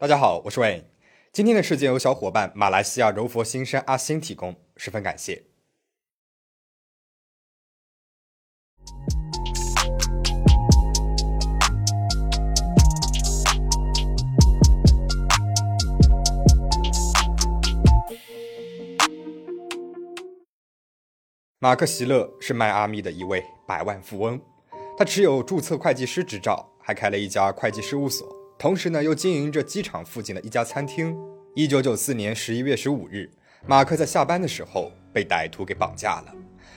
大家好，我是 Wayne。今天的事件由小伙伴马来西亚柔佛新生阿星提供，十分感谢。马克·席勒是迈阿密的一位百万富翁，他持有注册会计师执照，还开了一家会计事务所。同时呢，又经营着机场附近的一家餐厅。一九九四年十一月十五日，马克在下班的时候被歹徒给绑架了。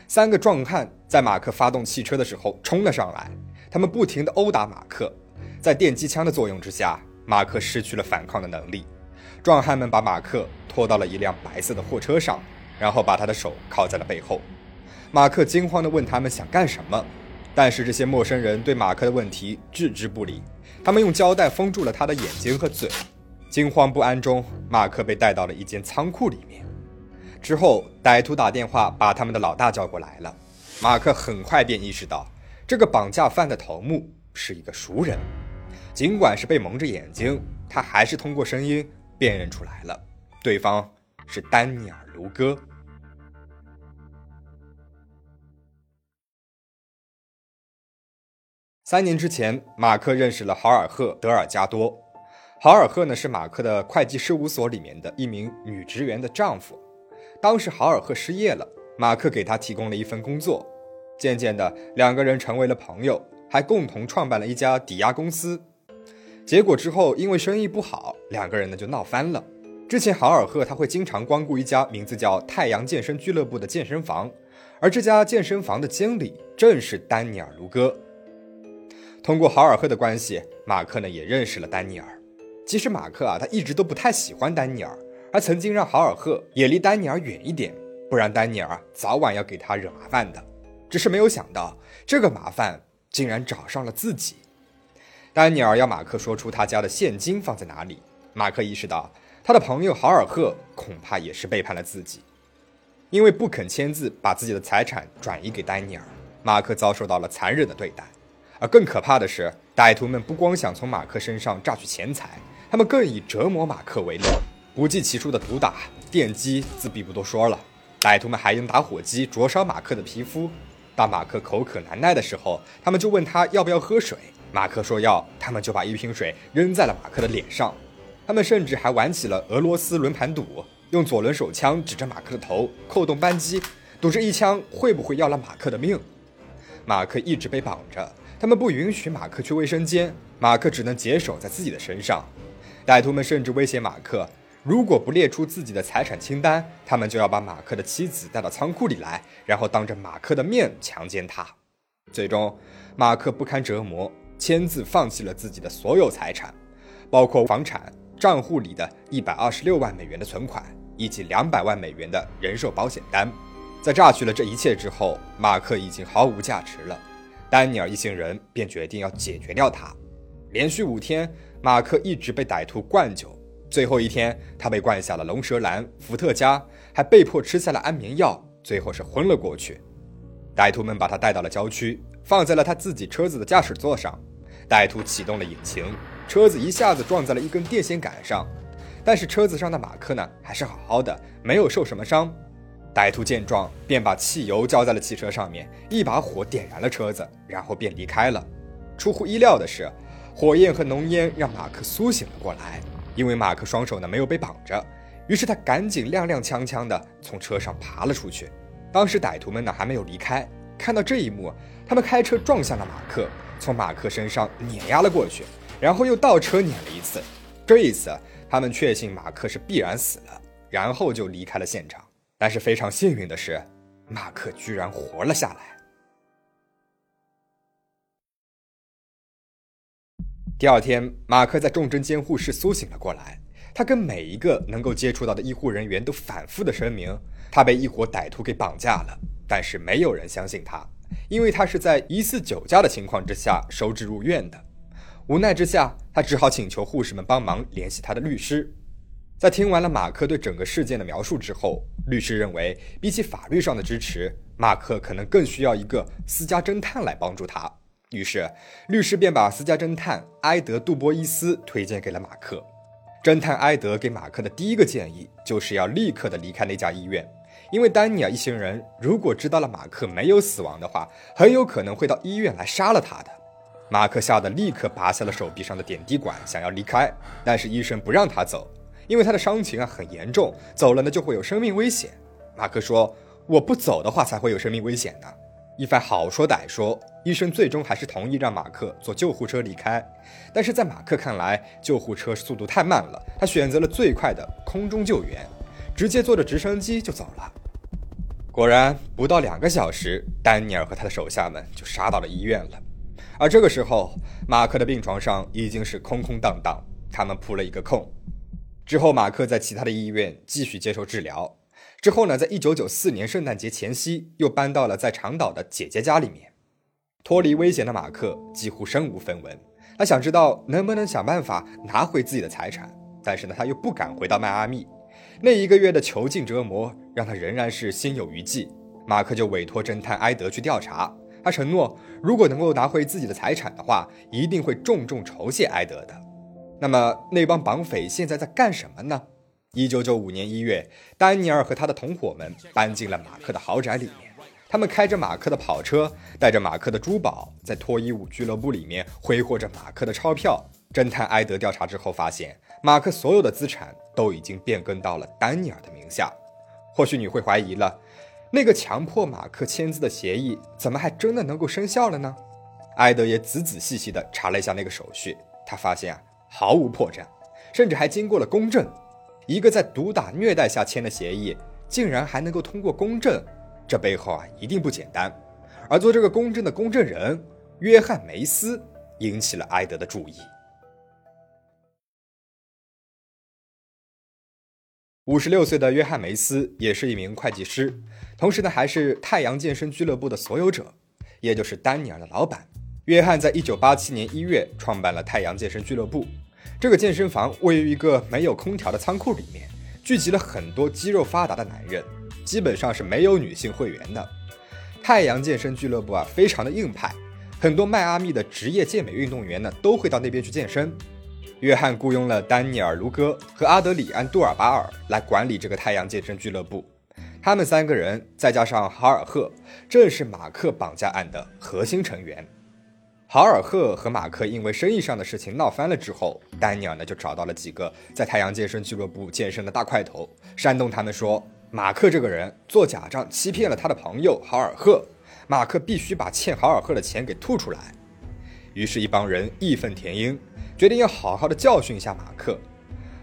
三个壮汉在马克发动汽车的时候冲了上来，他们不停地殴打马克。在电击枪的作用之下，马克失去了反抗的能力。壮汉们把马克拖到了一辆白色的货车上，然后把他的手铐在了背后。马克惊慌地问他们想干什么，但是这些陌生人对马克的问题置之不理。他们用胶带封住了他的眼睛和嘴。惊慌不安中，马克被带到了一间仓库里面。之后，歹徒打电话把他们的老大叫过来了。马克很快便意识到，这个绑架犯的头目是一个熟人。尽管是被蒙着眼睛，他还是通过声音辨认出来了，对方是丹尼尔·卢戈。三年之前，马克认识了豪尔赫·德尔加多。豪尔赫呢是马克的会计事务所里面的一名女职员的丈夫。当时豪尔赫失业了，马克给他提供了一份工作。渐渐的，两个人成为了朋友，还共同创办了一家抵押公司。结果之后，因为生意不好，两个人呢就闹翻了。之前豪尔赫他会经常光顾一家名字叫太阳健身俱乐部的健身房，而这家健身房的经理正是丹尼尔·卢戈。通过豪尔赫的关系，马克呢也认识了丹尼尔。其实马克啊，他一直都不太喜欢丹尼尔，还曾经让豪尔赫也离丹尼尔远一点，不然丹尼尔早晚要给他惹麻烦的。只是没有想到，这个麻烦竟然找上了自己。丹尼尔要马克说出他家的现金放在哪里。马克意识到，他的朋友豪尔赫恐怕也是背叛了自己，因为不肯签字把自己的财产转移给丹尼尔，马克遭受到了残忍的对待。而更可怕的是，歹徒们不光想从马克身上榨取钱财，他们更以折磨马克为乐，不计其数的毒打、电击，自必不多说了。歹徒们还用打火机灼烧马克的皮肤。当马克口渴难耐的时候，他们就问他要不要喝水。马克说要，他们就把一瓶水扔在了马克的脸上。他们甚至还玩起了俄罗斯轮盘赌，用左轮手枪指着马克的头，扣动扳机，赌这一枪会不会要了马克的命。马克一直被绑着。他们不允许马克去卫生间，马克只能解手在自己的身上。歹徒们甚至威胁马克，如果不列出自己的财产清单，他们就要把马克的妻子带到仓库里来，然后当着马克的面强奸他。最终，马克不堪折磨，签字放弃了自己的所有财产，包括房产、账户里的一百二十六万美元的存款以及两百万美元的人寿保险单。在榨取了这一切之后，马克已经毫无价值了。丹尼尔一行人便决定要解决掉他。连续五天，马克一直被歹徒灌酒。最后一天，他被灌下了龙舌兰、伏特加，还被迫吃下了安眠药，最后是昏了过去。歹徒们把他带到了郊区，放在了他自己车子的驾驶座上。歹徒启动了引擎，车子一下子撞在了一根电线杆上。但是车子上的马克呢，还是好好的，没有受什么伤。歹徒见状，便把汽油浇在了汽车上面，一把火点燃了车子，然后便离开了。出乎意料的是，火焰和浓烟让马克苏醒了过来。因为马克双手呢没有被绑着，于是他赶紧踉踉跄跄地从车上爬了出去。当时歹徒们呢还没有离开，看到这一幕，他们开车撞向了马克，从马克身上碾压了过去，然后又倒车碾了一次。这一次，他们确信马克是必然死了，然后就离开了现场。但是非常幸运的是，马克居然活了下来。第二天，马克在重症监护室苏醒了过来。他跟每一个能够接触到的医护人员都反复的声明，他被一伙歹徒给绑架了。但是没有人相信他，因为他是在疑似酒驾的情况之下收治入院的。无奈之下，他只好请求护士们帮忙联系他的律师。在听完了马克对整个事件的描述之后，律师认为，比起法律上的支持，马克可能更需要一个私家侦探来帮助他。于是，律师便把私家侦探埃德·杜波伊斯推荐给了马克。侦探埃德给马克的第一个建议就是要立刻的离开那家医院，因为丹尼尔一行人如果知道了马克没有死亡的话，很有可能会到医院来杀了他的。马克吓得立刻拔下了手臂上的点滴管，想要离开，但是医生不让他走，因为他的伤情啊很严重，走了呢就会有生命危险。马克说：“我不走的话才会有生命危险呢。”一番好说歹说，医生最终还是同意让马克坐救护车离开。但是在马克看来，救护车速度太慢了，他选择了最快的空中救援，直接坐着直升机就走了。果然，不到两个小时，丹尼尔和他的手下们就杀到了医院了。而这个时候，马克的病床上已经是空空荡荡，他们扑了一个空。之后，马克在其他的医院继续接受治疗。之后呢，在一九九四年圣诞节前夕，又搬到了在长岛的姐姐家里面。脱离危险的马克几乎身无分文，他想知道能不能想办法拿回自己的财产，但是呢，他又不敢回到迈阿密。那一个月的囚禁折磨让他仍然是心有余悸。马克就委托侦探埃德去调查，他承诺如果能够拿回自己的财产的话，一定会重重酬谢埃德的。那么那帮绑匪现在在干什么呢？一九九五年一月，丹尼尔和他的同伙们搬进了马克的豪宅里面。他们开着马克的跑车，带着马克的珠宝，在脱衣舞俱乐部里面挥霍着马克的钞票。侦探埃德调查之后发现，马克所有的资产都已经变更到了丹尼尔的名下。或许你会怀疑了，那个强迫马克签字的协议，怎么还真的能够生效了呢？埃德也仔仔细细地查了一下那个手续，他发现啊，毫无破绽，甚至还经过了公证。一个在毒打虐待下签的协议，竟然还能够通过公证，这背后啊一定不简单。而做这个公证的公证人约翰梅斯引起了埃德的注意。五十六岁的约翰梅斯也是一名会计师，同时呢还是太阳健身俱乐部的所有者，也就是丹尼尔的老板。约翰在一九八七年一月创办了太阳健身俱乐部。这个健身房位于一个没有空调的仓库里面，聚集了很多肌肉发达的男人，基本上是没有女性会员的。太阳健身俱乐部啊，非常的硬派，很多迈阿密的职业健美运动员呢都会到那边去健身。约翰雇佣了丹尼尔·卢戈和阿德里安·杜尔巴尔来管理这个太阳健身俱乐部，他们三个人再加上哈尔赫，正是马克绑架案的核心成员。豪尔赫和马克因为生意上的事情闹翻了之后，丹尼尔呢就找到了几个在太阳健身俱乐部健身的大块头，煽动他们说马克这个人做假账欺骗了他的朋友豪尔赫，马克必须把欠豪尔赫的钱给吐出来。于是，一帮人义愤填膺，决定要好好的教训一下马克。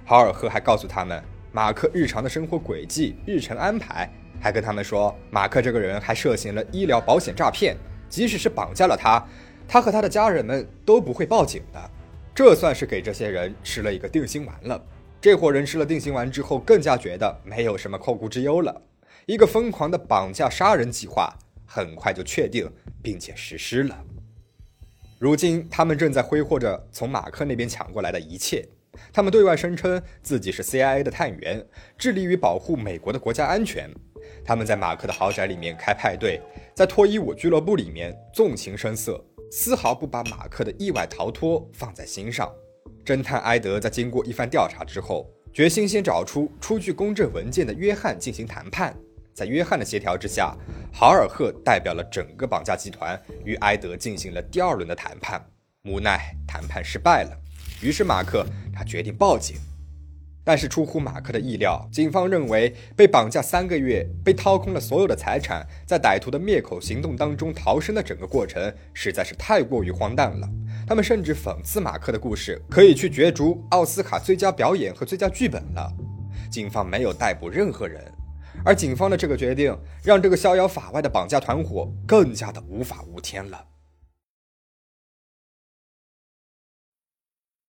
豪尔赫还告诉他们马克日常的生活轨迹、日程安排，还跟他们说马克这个人还涉嫌了医疗保险诈骗，即使是绑架了他。他和他的家人们都不会报警的，这算是给这些人吃了一个定心丸了。这伙人吃了定心丸之后，更加觉得没有什么后顾之忧了。一个疯狂的绑架杀人计划很快就确定并且实施了。如今，他们正在挥霍着从马克那边抢过来的一切。他们对外声称自己是 CIA 的探员，致力于保护美国的国家安全。他们在马克的豪宅里面开派对，在脱衣舞俱乐部里面纵情声色。丝毫不把马克的意外逃脱放在心上。侦探埃德在经过一番调查之后，决心先找出出具公证文件的约翰进行谈判。在约翰的协调之下，豪尔赫代表了整个绑架集团与埃德进行了第二轮的谈判。无奈谈判失败了，于是马克他决定报警。但是出乎马克的意料，警方认为被绑架三个月、被掏空了所有的财产，在歹徒的灭口行动当中逃生的整个过程实在是太过于荒诞了。他们甚至讽刺马克的故事可以去角逐奥斯卡最佳表演和最佳剧本了。警方没有逮捕任何人，而警方的这个决定让这个逍遥法外的绑架团伙更加的无法无天了。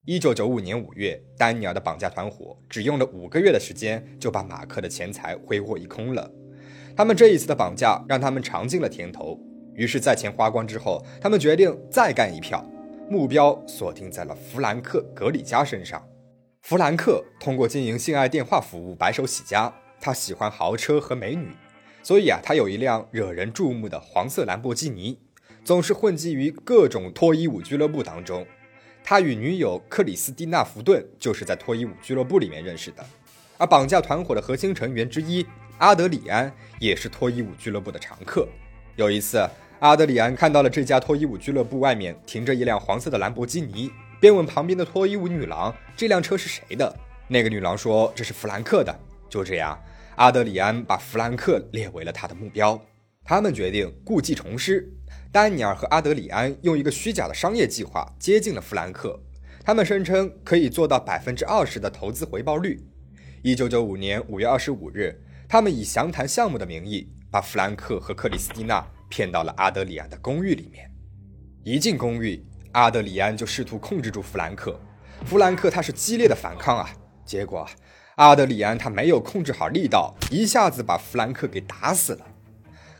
一九九五年五月，丹尼尔的绑架团伙只用了五个月的时间，就把马克的钱财挥霍一空了。他们这一次的绑架让他们尝尽了甜头，于是，在钱花光之后，他们决定再干一票，目标锁定在了弗兰克·格里加身上。弗兰克通过经营性爱电话服务白手起家，他喜欢豪车和美女，所以啊，他有一辆惹人注目的黄色兰博基尼，总是混迹于各种脱衣舞俱乐部当中。他与女友克里斯蒂娜·福顿就是在脱衣舞俱乐部里面认识的，而绑架团伙的核心成员之一阿德里安也是脱衣舞俱乐部的常客。有一次，阿德里安看到了这家脱衣舞俱乐部外面停着一辆黄色的兰博基尼，便问旁边的脱衣舞女郎：“这辆车是谁的？”那个女郎说：“这是弗兰克的。”就这样，阿德里安把弗兰克列为了他的目标。他们决定故技重施。丹尼尔和阿德里安用一个虚假的商业计划接近了弗兰克，他们声称可以做到百分之二十的投资回报率。一九九五年五月二十五日，他们以详谈项目的名义，把弗兰克和克里斯蒂娜骗到了阿德里安的公寓里面。一进公寓，阿德里安就试图控制住弗兰克，弗兰克他是激烈的反抗啊，结果阿德里安他没有控制好力道，一下子把弗兰克给打死了。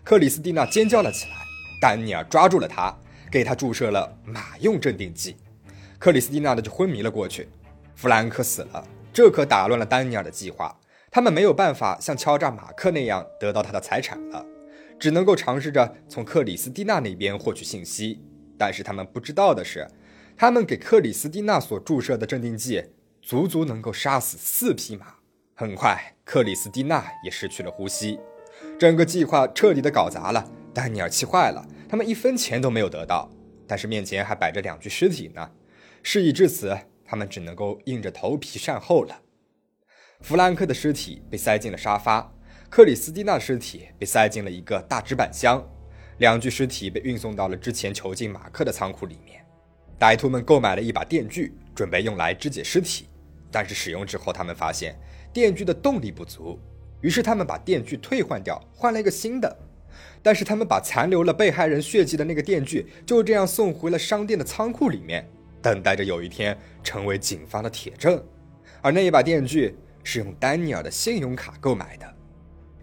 克里斯蒂娜尖叫了起来。丹尼尔抓住了他，给他注射了马用镇定剂，克里斯蒂娜的就昏迷了过去。弗兰克死了，这可打乱了丹尼尔的计划。他们没有办法像敲诈马克那样得到他的财产了，只能够尝试着从克里斯蒂娜那边获取信息。但是他们不知道的是，他们给克里斯蒂娜所注射的镇定剂，足足能够杀死四匹马。很快，克里斯蒂娜也失去了呼吸，整个计划彻底的搞砸了。丹尼尔气坏了，他们一分钱都没有得到，但是面前还摆着两具尸体呢。事已至此，他们只能够硬着头皮善后了。弗兰克的尸体被塞进了沙发，克里斯蒂娜的尸体被塞进了一个大纸板箱，两具尸体被运送到了之前囚禁马克的仓库里面。歹徒们购买了一把电锯，准备用来肢解尸体，但是使用之后，他们发现电锯的动力不足，于是他们把电锯退换掉，换了一个新的。但是他们把残留了被害人血迹的那个电锯就这样送回了商店的仓库里面，等待着有一天成为警方的铁证。而那一把电锯是用丹尼尔的信用卡购买的。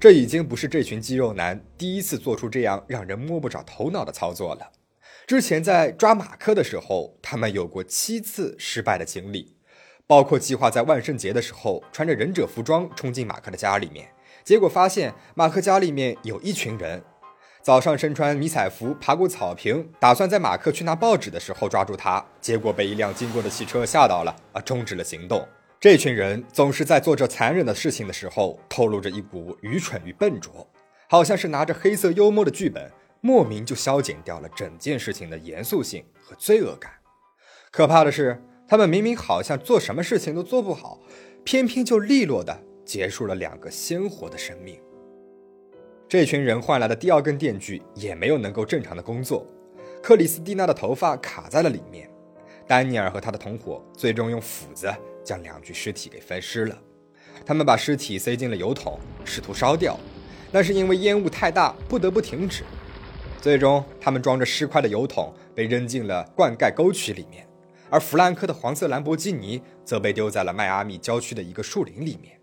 这已经不是这群肌肉男第一次做出这样让人摸不着头脑的操作了。之前在抓马克的时候，他们有过七次失败的经历，包括计划在万圣节的时候穿着忍者服装冲进马克的家里面。结果发现马克家里面有一群人，早上身穿迷彩服爬过草坪，打算在马克去拿报纸的时候抓住他，结果被一辆经过的汽车吓到了，啊，终止了行动。这群人总是在做着残忍的事情的时候，透露着一股愚蠢与笨拙，好像是拿着黑色幽默的剧本，莫名就消减掉了整件事情的严肃性和罪恶感。可怕的是，他们明明好像做什么事情都做不好，偏偏就利落的。结束了两个鲜活的生命。这群人换来的第二根电锯也没有能够正常的工作，克里斯蒂娜的头发卡在了里面。丹尼尔和他的同伙最终用斧子将两具尸体给分尸了。他们把尸体塞进了油桶，试图烧掉，但是因为烟雾太大，不得不停止。最终，他们装着尸块的油桶被扔进了灌溉沟渠里面，而弗兰克的黄色兰博基尼则被丢在了迈阿密郊区的一个树林里面。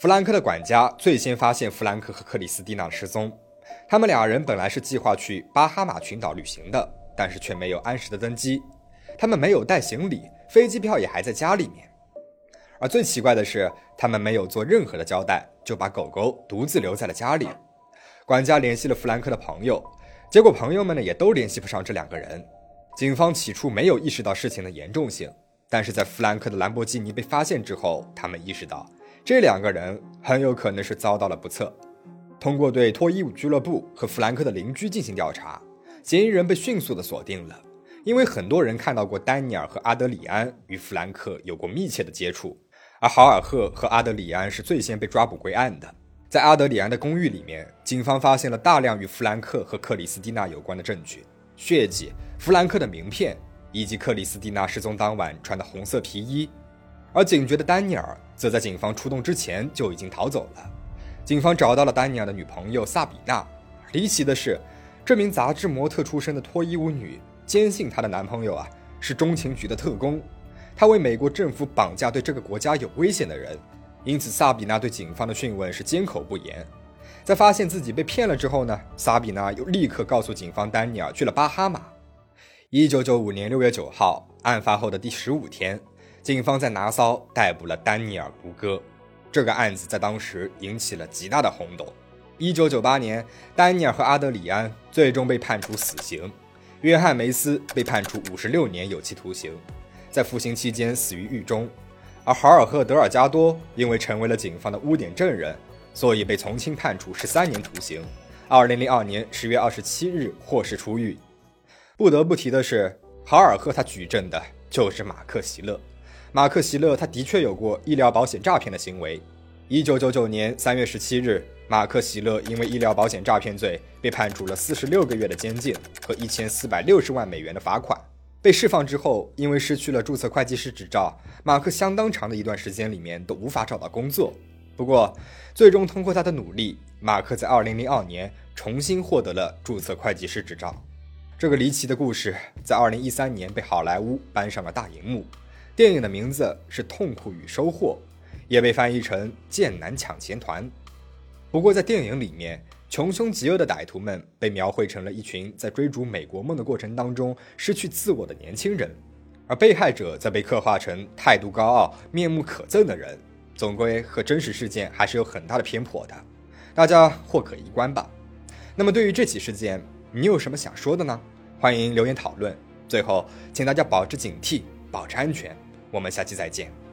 弗兰克的管家最先发现弗兰克和克里斯蒂娜失踪。他们俩人本来是计划去巴哈马群岛旅行的，但是却没有按时的登机。他们没有带行李，飞机票也还在家里面。而最奇怪的是，他们没有做任何的交代，就把狗狗独自留在了家里。管家联系了弗兰克的朋友，结果朋友们呢也都联系不上这两个人。警方起初没有意识到事情的严重性，但是在弗兰克的兰博基尼被发现之后，他们意识到。这两个人很有可能是遭到了不测。通过对脱衣舞俱乐部和弗兰克的邻居进行调查，嫌疑人被迅速的锁定了。因为很多人看到过丹尼尔和阿德里安与弗兰克有过密切的接触，而豪尔赫和阿德里安是最先被抓捕归案的。在阿德里安的公寓里面，警方发现了大量与弗兰克和克里斯蒂娜有关的证据：血迹、弗兰克的名片，以及克里斯蒂娜失踪当晚穿的红色皮衣。而警觉的丹尼尔则在警方出动之前就已经逃走了。警方找到了丹尼尔的女朋友萨比娜。离奇的是，这名杂志模特出身的脱衣舞女坚信她的男朋友啊是中情局的特工，他为美国政府绑架对这个国家有危险的人。因此，萨比娜对警方的讯问是缄口不言。在发现自己被骗了之后呢，萨比娜又立刻告诉警方，丹尼尔去了巴哈马。一九九五年六月九号，案发后的第十五天。警方在拿骚逮捕了丹尼尔·胡歌，这个案子在当时引起了极大的轰动。一九九八年，丹尼尔和阿德里安最终被判处死刑，约翰梅斯被判处五十六年有期徒刑，在服刑期间死于狱中。而豪尔赫·德尔加多因为成为了警方的污点证人，所以被从轻判处十三年徒刑。二零零二年十月二十七日获释出狱。不得不提的是，豪尔赫他举证的就是马克·席勒。马克·席勒他的确有过医疗保险诈骗的行为。一九九九年三月十七日。马克·席勒因为医疗保险诈骗罪被判处了四十六个月的监禁和一千四百六十万美元的罚款。被释放之后，因为失去了注册会计师执照，马克相当长的一段时间里面都无法找到工作。不过，最终通过他的努力，马克在二零零二年重新获得了注册会计师执照。这个离奇的故事在二零一三年被好莱坞搬上了大荧幕。电影的名字是《痛苦与收获》，也被翻译成《剑南抢钱团》。不过，在电影里面，穷凶极恶的歹徒们被描绘成了一群在追逐美国梦的过程当中失去自我的年轻人，而被害者则被刻画成态度高傲、面目可憎的人，总归和真实事件还是有很大的偏颇的，大家或可一观吧。那么，对于这起事件，你有什么想说的呢？欢迎留言讨论。最后，请大家保持警惕，保持安全。我们下期再见。